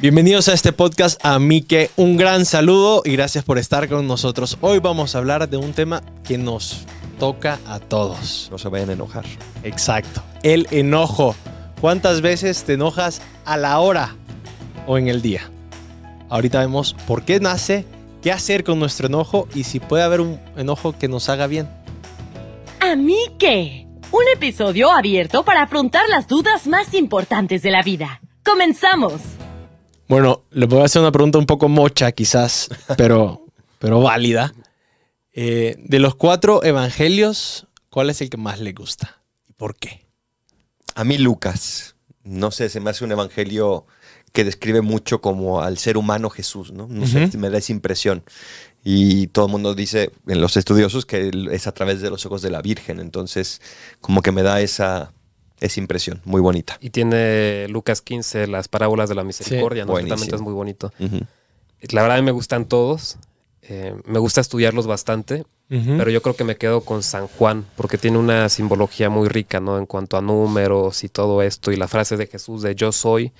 Bienvenidos a este podcast. A Mike, un gran saludo y gracias por estar con nosotros. Hoy vamos a hablar de un tema que nos toca a todos. No se vayan a enojar. Exacto. El enojo. ¿Cuántas veces te enojas a la hora o en el día? Ahorita vemos por qué nace, qué hacer con nuestro enojo y si puede haber un enojo que nos haga bien. ¿A mí qué? Un episodio abierto para afrontar las dudas más importantes de la vida. ¡Comenzamos! Bueno, le voy a hacer una pregunta un poco mocha quizás, pero, pero válida. Eh, de los cuatro evangelios, ¿cuál es el que más le gusta? ¿Y por qué? A mí Lucas, no sé, se me hace un evangelio que describe mucho como al ser humano Jesús, ¿no? No sé, me da esa impresión. Y todo el mundo dice en los estudiosos que es a través de los ojos de la Virgen, entonces como que me da esa, esa impresión, muy bonita. Y tiene Lucas 15, las parábolas de la misericordia, ¿no? buenísimo. También es muy bonito. Ujú. La verdad me gustan todos, eh, me gusta estudiarlos bastante, pero yo creo que me quedo con San Juan, porque tiene una simbología muy rica, ¿no? En cuanto a números y todo esto, y la frase de Jesús de yo soy.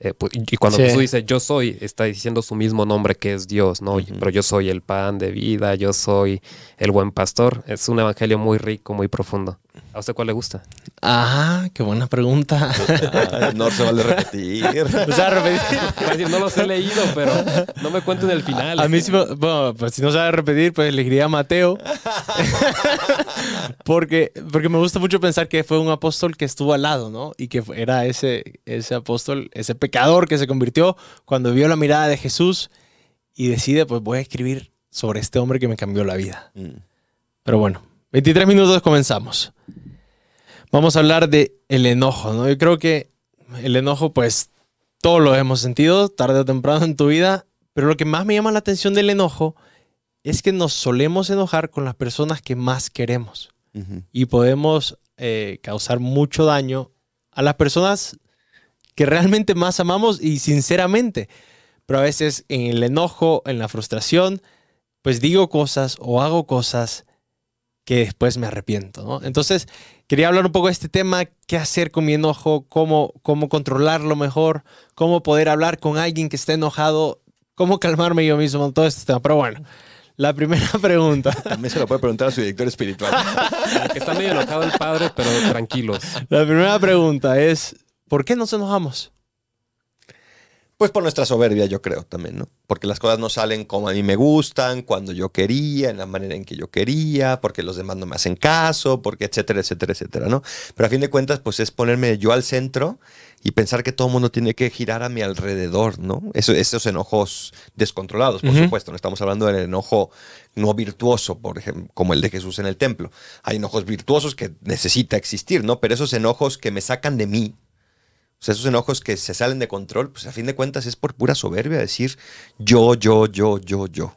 eh, pues, y cuando Sí. Jesús dice yo soy, está diciendo su mismo nombre que es Dios, ¿no? Pero yo soy el pan de vida, yo soy el buen pastor. Es un evangelio muy rico, muy profundo. ¿A usted cuál le gusta? Ah, qué buena pregunta. Ah, no se vale repetir. o sea, repetir. A no los he leído, pero no me cuenten el final. A mí sí, me- bueno, pues si no sabe repetir, pues elegiría a Mateo. porque, porque me gusta mucho pensar que fue un apóstol que estuvo al lado, ¿no? Y que era ese, ese apóstol, ese pecador que se convirtió cuando vio la mirada de Jesús y decide, pues voy a escribir sobre este hombre que me cambió la vida. Mm. Pero bueno, 23 minutos comenzamos. Vamos a hablar de el enojo, ¿no? Yo creo que el enojo, pues, todos lo hemos sentido tarde o temprano en tu vida, pero lo que más me llama la atención del enojo es que nos solemos enojar con las personas que más queremos y podemos eh, causar mucho daño a las personas que realmente más amamos y sinceramente. Pero a veces en el enojo, en la frustración, pues digo cosas o hago cosas que después me arrepiento, ¿no? Entonces, quería hablar un poco de este tema, qué hacer con mi enojo, cómo, cómo controlarlo mejor, cómo poder hablar con alguien que esté enojado, cómo calmarme yo mismo, todo este tema. Pero bueno, la primera pregunta. También se lo puede preguntar a su director espiritual. Que está medio enojado el padre, pero tranquilos. La primera pregunta es, ¿por qué nos enojamos? Pues por nuestra soberbia, yo creo también, ¿no? Porque las cosas no salen como a mí me gustan, cuando yo quería, en la manera en que yo quería, porque los demás no me hacen caso, porque etcétera, etcétera, etcétera, ¿no? Pero a fin de cuentas, pues es ponerme yo al centro y pensar que todo el mundo tiene que girar a mi alrededor, ¿no? Eso, esos enojos descontrolados, por supuesto. No estamos hablando del enojo no virtuoso, por ejemplo, como el de Jesús en el templo. Hay enojos virtuosos que necesita existir, ¿no? Pero esos enojos que me sacan de mí, o sea, esos enojos que se salen de control, pues a fin de cuentas es por pura soberbia decir yo, yo, yo, yo, yo.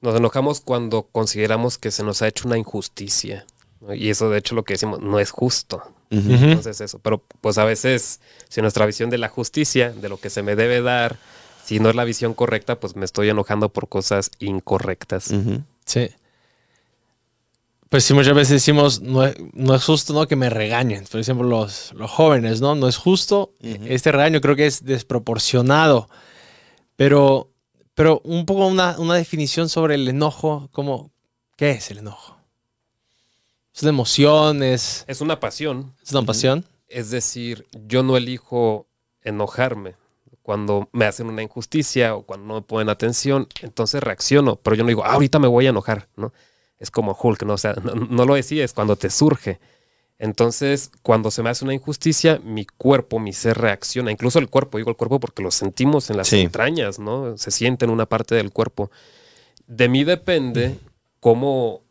Nos enojamos cuando consideramos que se nos ha hecho una injusticia. ¿no? Y eso, de hecho, lo que decimos no es justo. Ujú. Entonces, eso. Pero, pues a veces, si nuestra visión de la justicia, de lo que se me debe dar, si no es la visión correcta, pues me estoy enojando por cosas incorrectas. Sí. Pues sí, muchas veces decimos, no es, no es justo ¿no? que me regañen. Por ejemplo, los, los jóvenes, ¿no? No es justo. Ujú. Este regaño creo que es desproporcionado. Pero, pero un poco una, una definición sobre el enojo, como, ¿qué es el enojo? Es una emoción, es, Es una pasión. es una pasión. Es decir, yo no elijo enojarme. Cuando me hacen una injusticia o cuando no me ponen atención, entonces reacciono, pero yo no digo, "Ah, ahorita me voy a enojar, ¿no? Es como Hulk, ¿no? O sea, no, no lo decides cuando te surge. Entonces, cuando se me hace una injusticia, mi cuerpo, mi ser reacciona. Incluso el cuerpo, digo el cuerpo porque lo sentimos en las Sí. entrañas, ¿no? Se siente en una parte del cuerpo. De mí depende cómo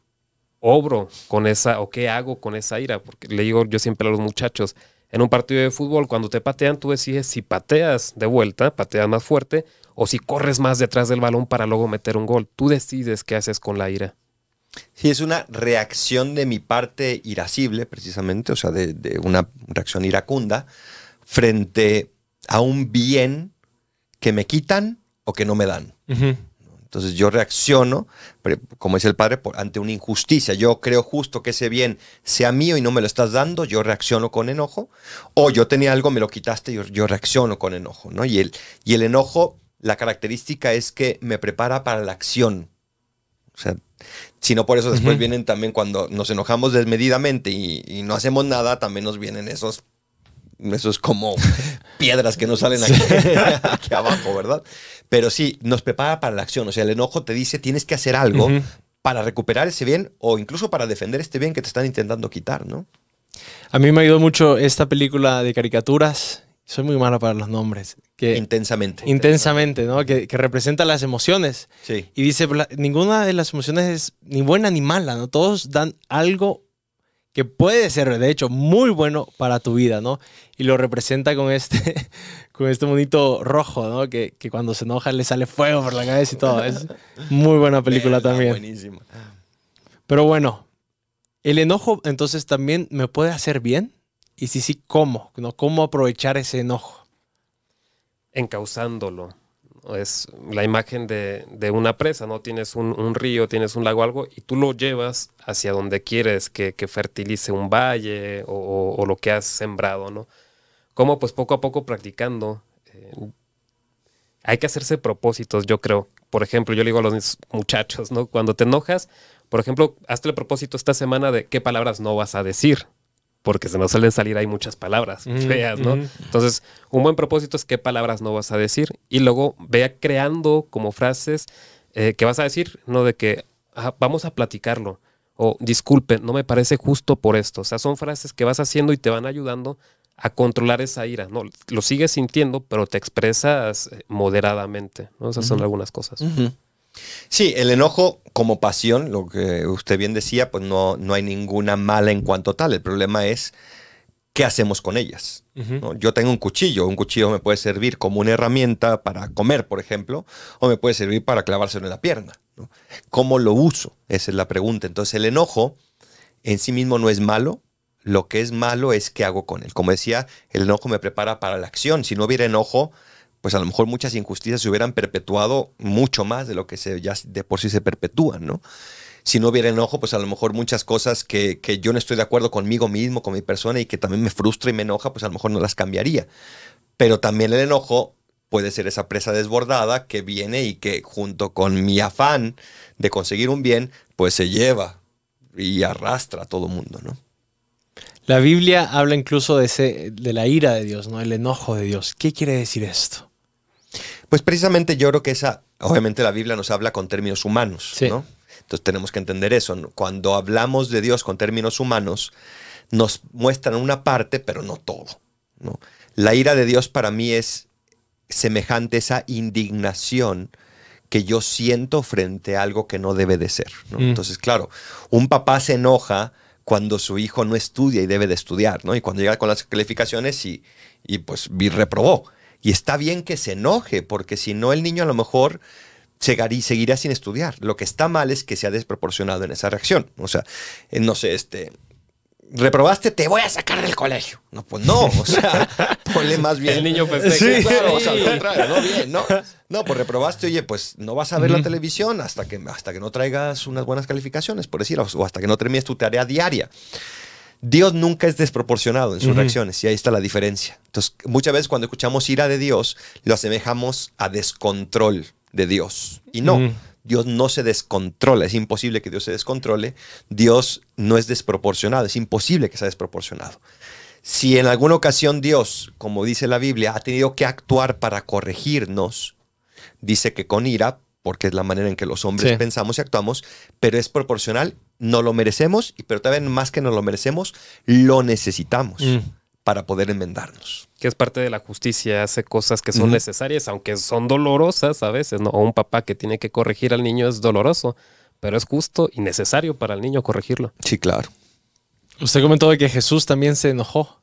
obro con esa o qué hago con esa ira. Porque le digo yo siempre a los muchachos, en un partido de fútbol, cuando te patean, tú decides si pateas de vuelta, pateas más fuerte, o si corres más detrás del balón para luego meter un gol. Tú decides qué haces con la ira. Sí, es una reacción de mi parte irascible, precisamente, o sea, de, de una reacción iracunda, frente a un bien que me quitan o que no me dan. Entonces yo reacciono, como dice el padre, por- ante una injusticia. Yo creo justo que ese bien sea mío y no me lo estás dando, yo reacciono con enojo. O yo tenía algo, me lo quitaste, yo, yo reacciono con enojo. ¿no? Y, el, y el enojo, la característica es que me prepara para la acción. O sea, si no por eso después vienen también cuando nos enojamos desmedidamente y, y no hacemos nada, también nos vienen esos, esos como piedras que nos salen aquí, aquí abajo, ¿verdad? Pero sí, nos prepara para la acción. O sea, el enojo te dice tienes que hacer algo para recuperar ese bien o incluso para defender este bien que te están intentando quitar, ¿no? A mí me ayudó mucho esta película de caricaturas. Soy muy mala para los nombres. Que, Intensamente. intensamente, ¿no? Que, que representa las emociones. Sí. Y dice, "La- ninguna de las emociones es ni buena ni mala, ¿no? Todos dan algo que puede ser, de hecho, muy bueno para tu vida, ¿no? Y lo representa con este, con este monito rojo, ¿no? Que, que cuando se enoja le sale fuego por la cabeza y todo. Es muy buena película Verga, también. Buenísima. Pero bueno, el enojo entonces también me puede hacer bien. Y si sí, ¿cómo? ¿No? ¿Cómo aprovechar ese enojo? encauzándolo. Es la imagen de, de una presa, ¿no? Tienes un, río, tienes un lago, algo, y tú lo llevas hacia donde quieres que, que fertilice un valle o, lo que has sembrado, ¿no? Como pues poco a poco practicando. eh, hay que hacerse propósitos, yo creo. Por ejemplo, yo le digo a los muchachos, ¿no? Cuando te enojas, por ejemplo, hazte el propósito esta semana de qué palabras no vas a decir. Porque se nos suelen salir ahí muchas palabras Ujú, feas, ¿no? ujú. Entonces, un buen propósito es qué palabras no vas a decir y luego vea creando como frases eh, que vas a decir, no de que "Ah, vamos a platicarlo o disculpe, no me parece justo por esto. O sea, son frases que vas haciendo y te van ayudando a controlar esa ira, ¿no? Lo sigues sintiendo, pero te expresas eh, moderadamente, ¿no? Esas son algunas cosas. Sí, el enojo como pasión, lo que usted bien decía, pues no, no hay ninguna mala en cuanto tal. El problema es qué hacemos con ellas. Yo tengo un cuchillo, un cuchillo me puede servir como una herramienta para comer, por ejemplo, o me puede servir para clavárselo en la pierna. ¿no? ¿Cómo lo uso? Esa es la pregunta. Entonces el enojo en sí mismo no es malo, lo que es malo es qué hago con él. Como decía, el enojo me prepara para la acción. Si no hubiera enojo, pues a lo mejor muchas injusticias se hubieran perpetuado mucho más de lo que se, ya de por sí se perpetúan, ¿no? Si no hubiera enojo, pues a lo mejor muchas cosas que, que yo no estoy de acuerdo conmigo mismo, con mi persona y que también me frustra y me enoja, pues a lo mejor no las cambiaría. Pero también el enojo puede ser esa presa desbordada que viene y que junto con mi afán de conseguir un bien, pues se lleva y arrastra a todo mundo, ¿no? La Biblia habla incluso de, ese, de la ira de Dios, ¿no? El enojo de Dios. ¿Qué quiere decir esto? Pues precisamente yo creo que esa, obviamente la Biblia nos habla con términos humanos, Sí. ¿no? Entonces tenemos que entender eso. ¿no? Cuando hablamos de Dios con términos humanos, nos muestran una parte, pero no todo. ¿no? La ira de Dios para mí es semejante a esa indignación que yo siento frente a algo que no debe de ser. ¿no? Mm. Entonces, claro, un papá se enoja cuando su hijo no estudia y debe de estudiar, ¿no? Y cuando llega con las calificaciones y, y pues reprobó. Y está bien que se enoje, porque si no el niño a lo mejor seguirá sin estudiar. Lo que está mal es que sea desproporcionado en esa reacción. O sea, eh, no sé, este, reprobaste, te voy a sacar del colegio. No, pues no, o sea, ponle más bien. El niño festeja. Sí, claro, o sea, al contrario, no bien, no. No, pues reprobaste, oye, pues no vas a ver la televisión hasta que, hasta que no traigas unas buenas calificaciones, por decir, o hasta que no termines tu tarea diaria. Dios nunca es desproporcionado en sus reacciones y ahí está la diferencia. Entonces, muchas veces cuando escuchamos ira de Dios, lo asemejamos a descontrol de Dios. Y no. Dios no se descontrola, es imposible que Dios se descontrole. Dios no es desproporcionado, es imposible que sea desproporcionado. Si en alguna ocasión Dios, como dice la Biblia, ha tenido que actuar para corregirnos, dice que con ira, porque es la manera en que los hombres Sí. pensamos y actuamos, pero es proporcional, no lo merecemos, y pero también más que no lo merecemos, lo necesitamos Mm. para poder enmendarnos. que es parte de la justicia, hace cosas que son necesarias, aunque son dolorosas a veces, ¿no? O un papá que tiene que corregir al niño es doloroso, pero es justo y necesario para el niño corregirlo. Sí, claro. Usted comentó de que Jesús también se enojó.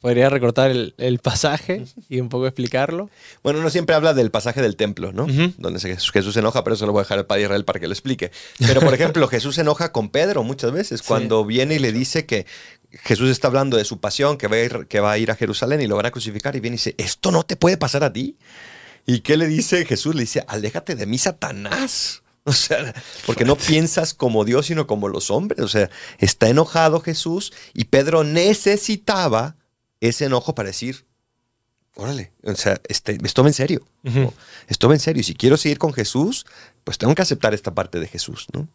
¿Podría recortar el, el pasaje y un poco explicarlo? Bueno, uno siempre habla del pasaje del templo, ¿no? Donde Jesús se enoja, pero eso lo voy a dejar al Padre Israel para que lo explique. Pero, por ejemplo, Jesús se enoja con Pedro muchas veces, Sí. cuando viene y le dice que Jesús está hablando de su pasión, que va, a ir, que va a ir a Jerusalén y lo van a crucificar, y viene y dice, ¿esto no te puede pasar a ti? ¿Y qué le dice Jesús? Le dice, aléjate de mí, Satanás. O sea, porque no piensas como Dios, sino como los hombres. O sea, está enojado Jesús y Pedro necesitaba ese enojo para decir, órale, o sea, este, en serio. Ujú. Esto va en serio. Y si quiero seguir con Jesús, pues tengo que aceptar esta parte de Jesús, ¿no?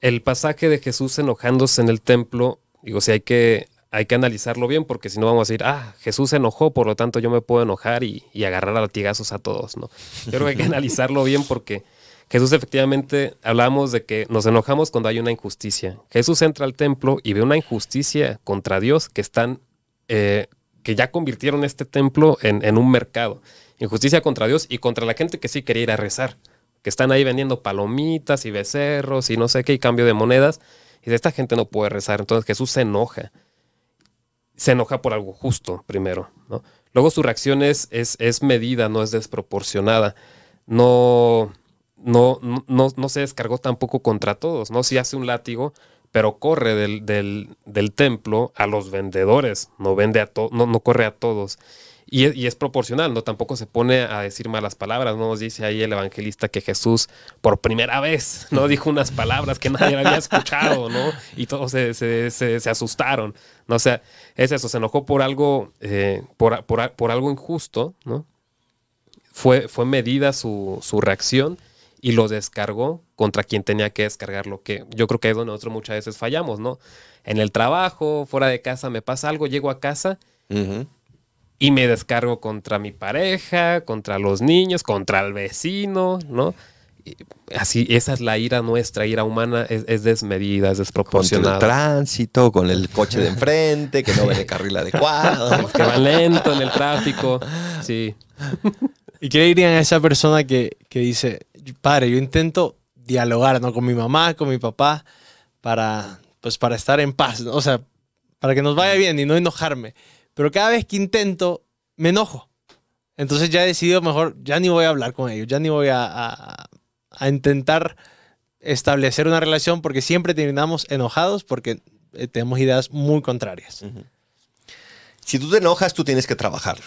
El pasaje de Jesús enojándose en el templo, digo, si hay que, hay que analizarlo bien, porque si no vamos a decir, ah, Jesús se enojó, por lo tanto yo me puedo enojar y, y agarrar a latigazos a todos, ¿no? Yo creo que hay que analizarlo bien porque Jesús efectivamente hablamos de que nos enojamos cuando hay una injusticia. Jesús entra al templo y ve una injusticia contra Dios que están, eh, que ya convirtieron este templo en, en un mercado. Injusticia contra Dios y contra la gente que sí quería ir a rezar, que están ahí vendiendo palomitas y becerros y no sé qué, y cambio de monedas. Y esta gente no puede rezar. Entonces Jesús se enoja. Se enoja por algo justo, primero. ¿no? Luego su reacción es, es, es medida, no es desproporcionada. No, no, no, no, se descargó tampoco contra todos, ¿no? Sí hace un látigo, pero corre del, del, del templo a los vendedores, no vende a to- no, no corre a todos. Y es, y es proporcional, ¿no? Tampoco se pone a decir malas palabras, ¿no? Nos dice ahí el evangelista que Jesús por primera vez, ¿no? Dijo unas palabras que nadie había escuchado, ¿no? Y todos se, se- se- se asustaron, ¿no? O sea, es eso, se enojó por algo, eh, por, por- por algo injusto, ¿no? Fue, fue medida su, su reacción y lo descargó contra quien tenía que descargarlo, que yo creo que es donde nosotros muchas veces fallamos, ¿no? En el trabajo, fuera de casa, me pasa algo, llego a casa y me descargo contra mi pareja, contra los niños, contra el vecino, ¿no? Y así, esa es la ira nuestra, ira humana, es, es desmedida, es Contra el desproporcionada. tránsito, con el coche de enfrente, que no ve el carril adecuado. Que va lento en el tráfico, sí. ¿Y qué le dirían a esa persona que, que dice, padre, yo intento dialogar ¿no? con mi mamá, con mi papá, para, pues, para estar en paz, ¿no? o sea, para que nos vaya bien y no enojarme. Pero cada vez que intento, me enojo. Entonces ya he decidido mejor, ya ni voy a hablar con ellos, ya ni voy a, a- a intentar establecer una relación porque siempre terminamos enojados porque eh, tenemos ideas muy contrarias. Si tú te enojas, tú tienes que trabajarlo.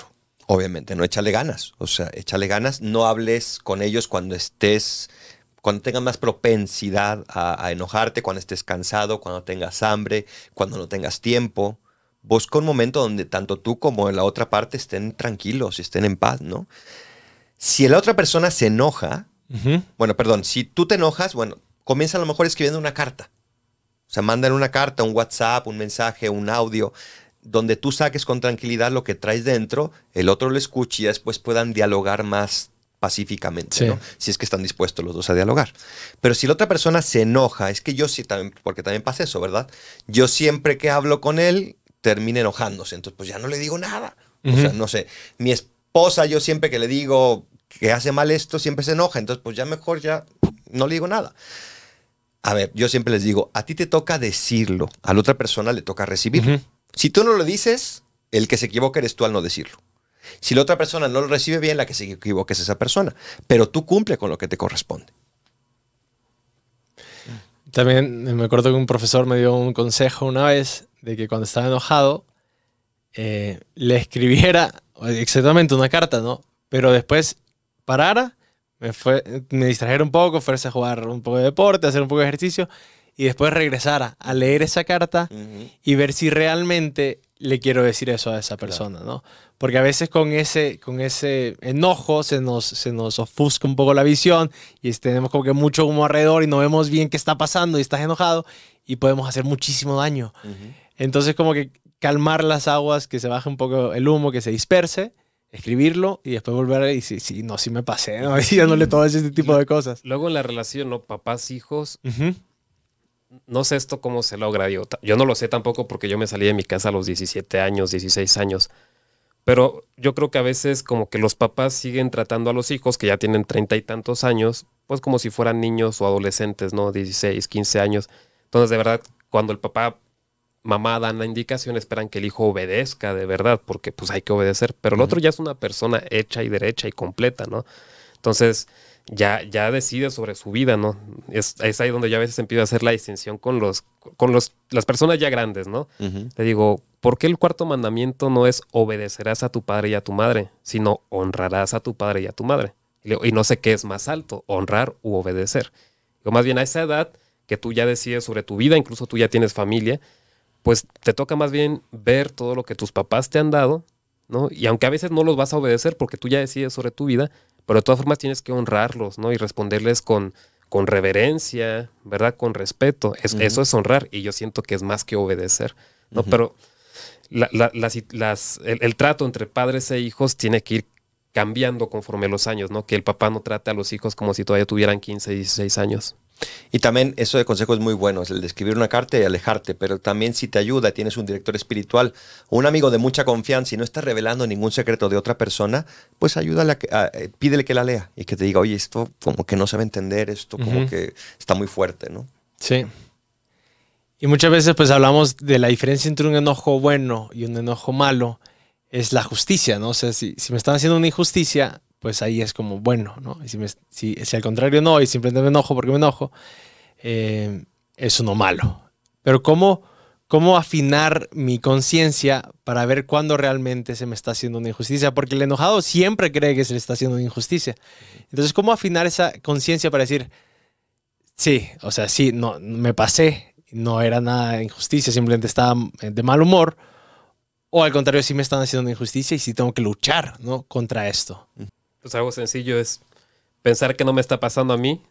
Obviamente, no échale ganas. O sea, échale ganas. No hables con ellos cuando estés, cuando tengas más propensidad a, a enojarte, cuando estés cansado, cuando tengas hambre, cuando no tengas tiempo. Busca un momento donde tanto tú como la otra parte estén tranquilos y estén en paz, ¿no? Si la otra persona se enoja, bueno, perdón, si tú te enojas, bueno, comienza a lo mejor escribiendo una carta. O sea, mandan una carta, un WhatsApp, un mensaje, un audio, donde tú saques con tranquilidad lo que traes dentro, el otro lo escuche y después puedan dialogar más pacíficamente, Sí. ¿no? Si es que están dispuestos los dos a dialogar. Pero si la otra persona se enoja, es que yo sí también, porque también pasa eso, ¿verdad? Yo siempre que hablo con él, termina enojándose. Entonces, pues ya no le digo nada. O sea, no sé. Mi esposa, yo siempre que le digo que hace mal esto, siempre se enoja. Entonces, pues ya mejor ya no le digo nada. A ver, yo siempre les digo, a ti te toca decirlo, a la otra persona le toca recibirlo. Si tú no lo dices, el que se equivoca eres tú al no decirlo. Si la otra persona no lo recibe bien, la que se equivoca es esa persona. Pero tú cumple con lo que te corresponde. También me acuerdo que un profesor me dio un consejo una vez de que cuando estaba enojado eh, le escribiera exactamente una carta, ¿no? Pero después parara, me, fue, distrajera un poco, fuese a jugar un poco de deporte, hacer un poco de ejercicio y después regresara a leer esa carta y ver si realmente le quiero decir eso a esa persona, ¿no? Porque a veces con ese, con ese enojo se nos, se nos ofusca un poco la visión y tenemos como que mucho humo alrededor y no vemos bien qué está pasando y estás enojado y podemos hacer muchísimo daño. Entonces como que calmar las aguas, que se baje un poco el humo, que se disperse, escribirlo y después volver a decir, sí, no, sí me pasé, ¿no? diciéndole todo ese tipo de cosas. Luego en la relación, ¿no? Papás, hijos, Ujú. No sé esto cómo se logra. Yo, yo no lo sé tampoco porque yo me salí de mi casa a los 17 años, 16 años. Pero yo creo que a veces como que los papás siguen tratando a los hijos que ya tienen treinta y tantos años, pues como si fueran niños o adolescentes, ¿no? 16, 15 años. Entonces, de verdad, cuando el papá, mamá dan la indicación, esperan que el hijo obedezca de verdad, porque pues hay que obedecer. Pero el otro ya es una persona hecha y derecha y completa, ¿no? Entonces, ya, ya decide sobre su vida, ¿no? Es, es ahí donde yo a veces empiezo a hacer la distinción con los, con los, las personas ya grandes, ¿no? Te digo, ¿por qué el cuarto mandamiento no es obedecerás a tu padre y a tu madre, sino honrarás a tu padre y a tu madre? Y, le digo, y no sé qué es más alto, honrar u obedecer. O más bien a esa edad que tú ya decides sobre tu vida, incluso tú ya tienes familia, pues te toca más bien ver todo lo que tus papás te han dado, ¿no? Y aunque a veces no los vas a obedecer porque tú ya decides sobre tu vida, pero de todas formas tienes que honrarlos, ¿no? Y responderles con, con reverencia, ¿verdad? Con respeto. Es-. Eso es honrar y yo siento que es más que obedecer, ¿no? Pero la- la- las- las- el, el trato entre padres e hijos tiene que ir cambiando conforme los años, ¿no? Que el papá no trate a los hijos como si todavía tuvieran 15, 16 años. Y también eso de consejo es muy bueno, es el de escribir una carta y alejarte, pero también si te ayuda, tienes un director espiritual o un amigo de mucha confianza y no estás revelando ningún secreto de otra persona, pues ayúdale, a que- a- eh, pídele que la lea y que te diga, oye, esto como que no sabe entender, esto como que está muy fuerte, ¿no? Sí. Y muchas veces pues hablamos de la diferencia entre un enojo bueno y un enojo malo, es la justicia, ¿no? O sea, si, me están haciendo una injusticia, pues ahí es como bueno, ¿no? Y si, me- si, si al contrario no, y simplemente me enojo porque me enojo, eh, es uno malo. Pero ¿cómo, cómo afinar mi conciencia para ver cuándo realmente se me está haciendo una injusticia? Porque el enojado siempre cree que se le está haciendo una injusticia. Entonces, ¿cómo afinar esa conciencia para decir, Sí, o sea, sí, no, me pasé, no era nada injusticia, simplemente estaba de mal humor. O al contrario, sí me están haciendo una injusticia y sí tengo que luchar, ¿no? Contra esto. Pues algo sencillo es pensar que no me está pasando a mí,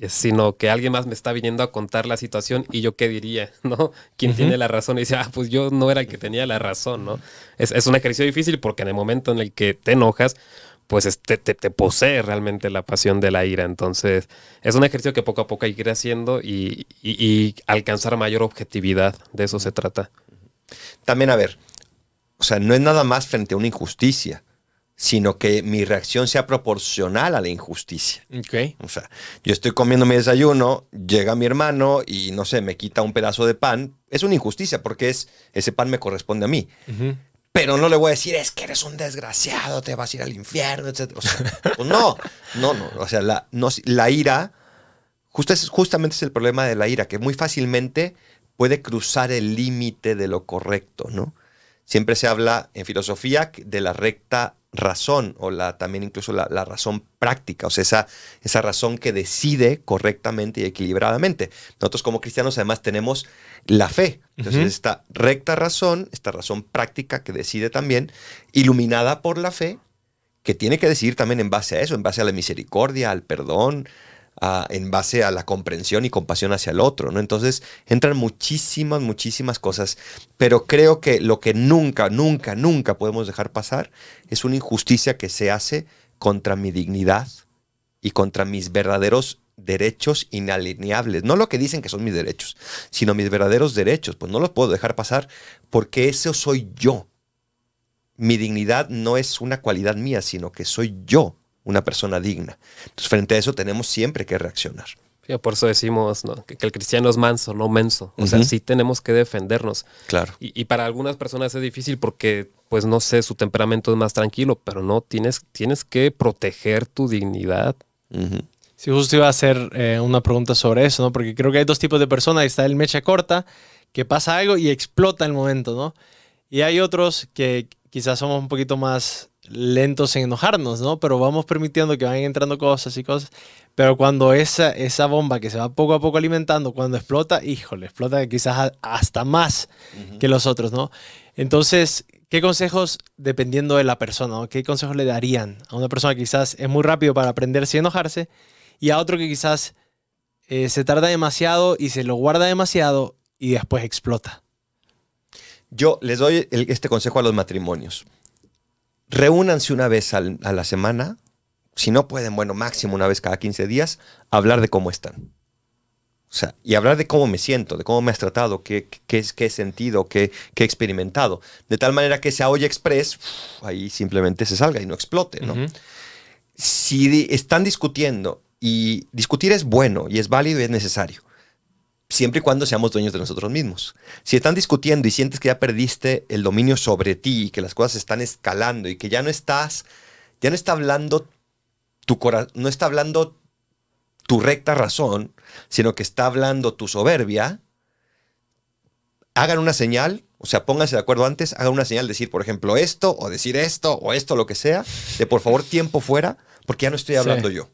eh, sino que alguien más me está viniendo a contar la situación y yo qué diría, ¿no? ¿Quién tiene la razón? Y dice, ah, pues yo no era el que tenía la razón, ¿no? Es, es un ejercicio difícil porque en el momento en el que te enojas, pues es- te, te- te posee realmente la pasión de la ira. Entonces, es un ejercicio que poco a poco hay que ir haciendo y, y- y alcanzar mayor objetividad. De eso se trata. También, a ver, sea, no es nada más frente a una injusticia, sino que mi reacción sea proporcional a la injusticia. Ok. O sea, yo estoy comiendo mi desayuno, llega mi hermano y no sé, me quita un pedazo de pan. Es una injusticia porque es, ese pan me corresponde a mí. Pero no le voy a decir, es que eres un desgraciado, te vas a ir al infierno, etc. O sea, pues no, no, no. O sea, la, no, la ira, justamente es el problema de la ira, que muy fácilmente puede cruzar el límite de lo correcto, ¿no? Siempre se habla en filosofía de la recta razón o la, también incluso la, la razón práctica, o sea, esa, esa razón que decide correctamente y equilibradamente. Nosotros como cristianos además tenemos la fe. Entonces, esta recta razón, esta razón práctica que decide también, iluminada por la fe, que tiene que decidir también en base a eso, en base a la misericordia, al perdón, en base a la comprensión y compasión hacia el otro, ¿no? Entonces entran muchísimas, muchísimas cosas, pero creo que lo que nunca, nunca, nunca podemos dejar pasar es una injusticia que se hace contra mi dignidad y contra mis verdaderos derechos inalineables. No lo que dicen que son mis derechos, sino mis verdaderos derechos. Pues no los puedo dejar pasar porque eso soy yo. Mi dignidad no es una cualidad mía, sino que soy yo una persona digna. Entonces, frente a eso tenemos siempre que reaccionar. Sí, Por eso decimos ¿no? que, que el cristiano es manso, no menso. O sea, sí tenemos que defendernos. Claro. Y, y para algunas personas es difícil porque, pues no sé, su temperamento es más tranquilo, pero no, tienes, tienes que proteger tu dignidad. Ujú. Sí, justo iba a hacer eh, una pregunta sobre eso, ¿no? Porque creo que hay dos tipos de personas. Está el mecha corta, que pasa algo y explota el momento, ¿no? Y hay otros que quizás somos un poquito más lentos en enojarnos, ¿no? Pero vamos permitiendo que vayan entrando cosas y cosas. Pero cuando esa, esa bomba que se va poco a poco alimentando, cuando explota, híjole, explota quizás hasta más que los otros, ¿no? Entonces, ¿qué consejos, dependiendo de la persona, ¿no? qué consejos le darían a una persona que quizás es muy rápido para aprenderse y enojarse y a otro que quizás eh, se tarda demasiado y se lo guarda demasiado y después explota? Yo les doy el- este consejo a los matrimonios. Reúnanse una vez al- a la semana, si no pueden, bueno, máximo una vez cada 15 días, hablar de cómo están. O sea, y hablar de cómo me siento, de cómo me has tratado, qué, qué, qué he sentido, qué, qué he experimentado. De tal manera que esa olla express, uf, ahí simplemente se salga y no explote, ¿no? Si están discutiendo y discutir es bueno y es válido y es necesario, siempre y cuando seamos dueños de nosotros mismos. Si están discutiendo y sientes que ya perdiste el dominio sobre ti y que las cosas están escalando y que ya no estás, ya no está hablando tu corazón, no está hablando tu recta razón, sino que está hablando tu soberbia, hagan una señal, o sea, pónganse de acuerdo antes, hagan una señal, decir, por ejemplo, esto, o decir esto, o esto, lo que sea, de por favor tiempo fuera, porque ya no estoy hablando Sí. yo.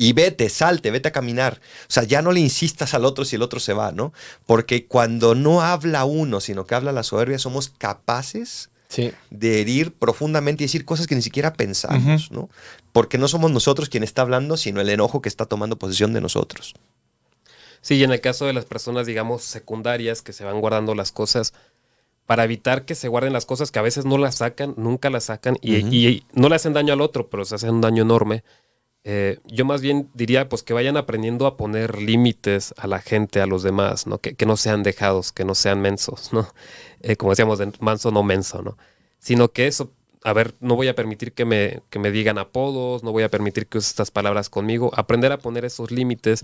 Y vete, salte, vete a caminar. O sea, ya no le insistas al otro si el otro se va, ¿no? Porque cuando no habla uno, sino que habla la soberbia, somos capaces Sí. de herir profundamente y decir cosas que ni siquiera pensamos, ¿no? Porque no somos nosotros quien está hablando, sino el enojo que está tomando posesión de nosotros. Sí, y en el caso de las personas, digamos, secundarias que se van guardando las cosas, para evitar que se guarden las cosas que a veces no las sacan, nunca las sacan y, y no le hacen daño al otro, pero se hacen un daño enorme. Eh, yo más bien diría pues que vayan aprendiendo a poner límites a la gente, a los demás, ¿no? Que, que no sean dejados, que no sean mensos, ¿no? Eh, como decíamos, de manso no menso, ¿no? Sino que eso, a ver, no voy a permitir que me, que me digan apodos, no voy a permitir que uses estas palabras conmigo, aprender a poner esos límites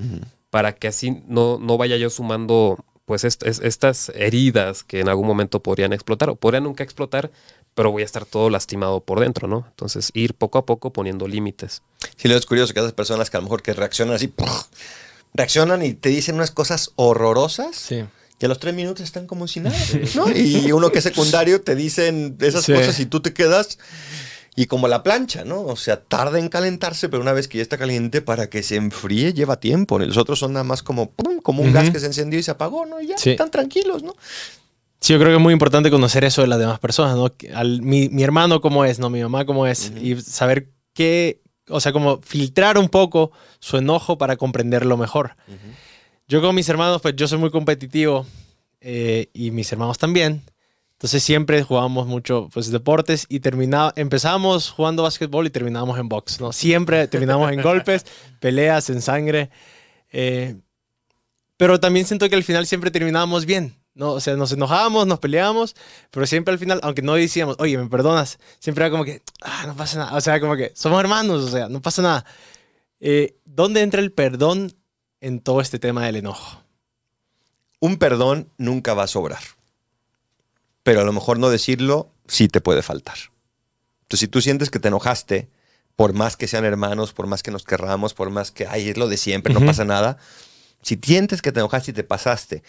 para que así no, no vaya yo sumando pues est- es- estas heridas que en algún momento podrían explotar o podrían nunca explotar, pero voy a estar todo lastimado por dentro, ¿no? Entonces ir poco a poco poniendo límites. Sí, lo es curioso que esas personas que a lo mejor que reaccionan así, reaccionan y te dicen unas cosas horrorosas. Sí. Y a los tres minutos están como si nada, ¿no? Y uno que es secundario te dicen esas Sí. cosas y tú te quedas y como la plancha, ¿no? O sea, tarda en calentarse, pero una vez que ya está caliente para que se enfríe lleva tiempo. Y los otros son nada más como, ¡pum! como un gas que se encendió y se apagó, ¿no? Y ya Sí. están tranquilos, ¿no? Sí, yo creo que es muy importante conocer eso de las demás personas, ¿no? Al- mi, mi hermano cómo es, ¿no? Mi mamá cómo es. Ujú. Y saber qué, o sea, como filtrar un poco su enojo para comprenderlo mejor. Yo con mis hermanos, pues yo soy muy competitivo eh, y mis hermanos también. Entonces siempre jugábamos mucho pues, deportes y terminaba, empezábamos jugando básquetbol y terminábamos en box, ¿no? Siempre terminamos en golpes, peleas, en sangre. eh, pero también siento que al final siempre terminábamos bien, ¿no? O sea, nos enojábamos, nos peleábamos, pero siempre al final, aunque no decíamos, oye, ¿me perdonas? Siempre era como que, ah, no pasa nada. O sea, como que somos hermanos, o sea, no pasa nada. Eh, ¿Dónde entra el perdón en todo este tema del enojo? Un perdón nunca va a sobrar. Pero a lo mejor no decirlo sí te puede faltar. Entonces, si tú sientes que te enojaste, por más que sean hermanos, por más que nos querramos, por más que, ay, es lo de siempre, no Ujú. pasa nada. Si sientes que te enojaste y te pasaste,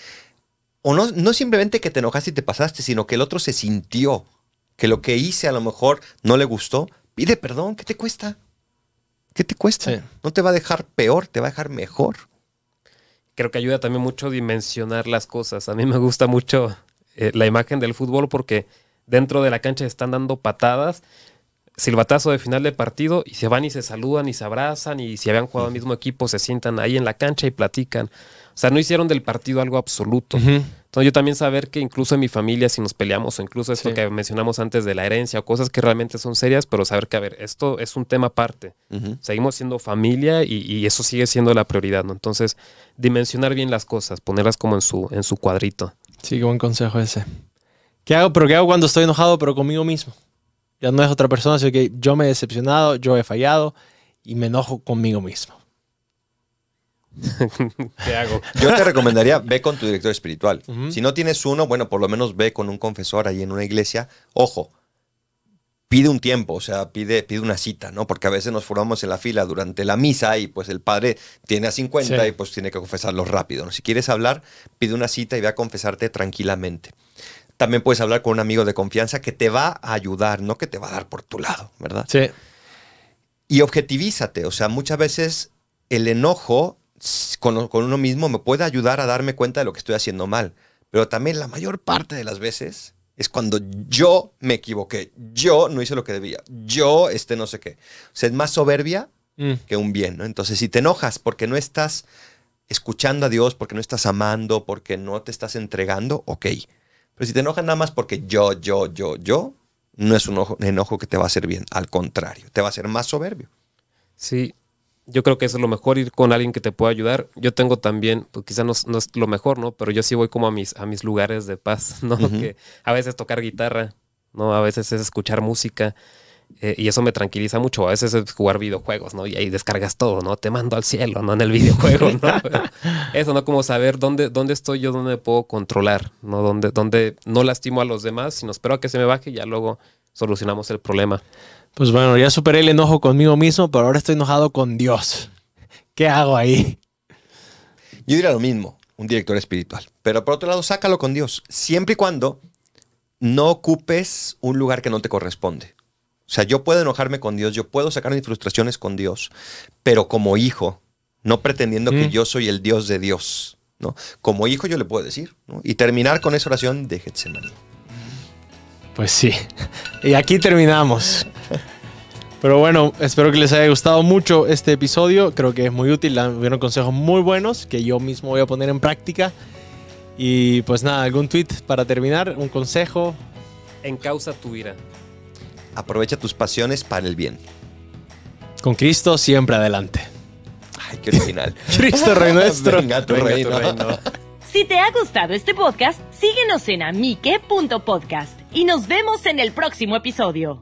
o no, no simplemente que te enojaste y te pasaste, sino que el otro se sintió, que lo que hice a lo mejor no le gustó, pide perdón, ¿qué te cuesta? ¿Qué te cuesta? Sí. No te va a dejar peor, te va a dejar mejor. Creo que ayuda también mucho dimensionar las cosas. A mí me gusta mucho eh, la imagen del fútbol porque dentro de la cancha se están dando patadas, silbatazo de final de partido y se van y se saludan y se abrazan y si habían jugado al mismo equipo se sientan ahí en la cancha y platican. O sea, no hicieron del partido algo absoluto. Entonces yo también saber que incluso en mi familia si nos peleamos o incluso esto Sí. que mencionamos antes de la herencia o cosas que realmente son serias, pero saber que, a ver, esto es un tema aparte. Seguimos siendo familia y, y eso sigue siendo la prioridad, ¿no? Entonces, dimensionar bien las cosas, ponerlas como en su, en su cuadrito. Sí, qué buen consejo ese. ¿Qué hago? Pero ¿qué hago cuando estoy enojado, pero conmigo mismo? Ya no es otra persona, sino que yo me he decepcionado, yo he fallado y me enojo conmigo mismo. ¿Qué hago? Yo te recomendaría, ve con tu director espiritual. Si no tienes uno, bueno, por lo menos ve con un confesor ahí en una iglesia. Ojo, pide un tiempo, o sea, pide, pide una cita, ¿no? Porque a veces nos formamos en la fila durante la misa y pues el padre tiene a 50 Sí. y pues tiene que confesarlo rápido. ¿no? Si quieres hablar, pide una cita y ve a confesarte tranquilamente. También puedes hablar con un amigo de confianza que te va a ayudar, no que te va a dar por tu lado, ¿verdad? Sí. Y objetivízate, o sea, muchas veces el enojo con, con uno mismo me puede ayudar a darme cuenta de lo que estoy haciendo mal, pero también la mayor parte de las veces es cuando yo me equivoqué, yo no hice lo que debía, yo este no sé qué. O sea, es más soberbia Mm. que un bien, ¿no? Entonces, si te enojas porque no estás escuchando a Dios, porque no estás amando, porque no te estás entregando, ok. Pero si te enojas nada más porque yo, yo, yo, yo, no es un ojo- enojo que te va a hacer bien. Al contrario, te va a hacer más soberbio. Sí, yo creo que eso es lo mejor, ir con alguien que te pueda ayudar. Yo tengo también, pues quizás no, es- no es lo mejor, ¿no? Pero yo sí voy como a mis, a mis lugares de paz, ¿no? Que a veces tocar guitarra, ¿no? A veces es escuchar música. eh, y eso me tranquiliza mucho. A veces es jugar videojuegos, ¿no? Y ahí descargas todo, ¿no? Te mando al cielo, ¿no? En el videojuego, ¿no? Eso, ¿no? Como saber dónde, dónde estoy yo, dónde me puedo controlar, ¿no? Dónde, dónde no lastimo a los demás, sino espero a que se me baje y ya luego solucionamos el problema. Pues bueno, ya superé el enojo conmigo mismo, pero ahora estoy enojado con Dios. ¿Qué hago ahí? Yo diría lo mismo, un director espiritual. Pero por otro lado, sácalo con Dios. Siempre y cuando no ocupes un lugar que no te corresponde. O sea, yo puedo enojarme con Dios, yo puedo sacar mis frustraciones con Dios, pero como hijo, no pretendiendo que Mm. yo soy el Dios de Dios. ¿no? Como hijo yo le puedo decir. ¿no? Y terminar con esa oración de Getsemaní. Pues sí. Y aquí terminamos. Pero bueno, espero que les haya gustado mucho este episodio. Creo que es muy útil. Hubieron consejos muy buenos que yo mismo voy a poner en práctica. Y pues nada, algún tweet para terminar, un consejo. Encausa tu ira. Aprovecha tus pasiones para el bien. Con Cristo siempre adelante. Ay, qué original. Cristo Rey nuestro. Venga tu Venga tu reino. reino. Si te ha gustado este podcast, síguenos en amique.podcast y nos vemos en el próximo episodio.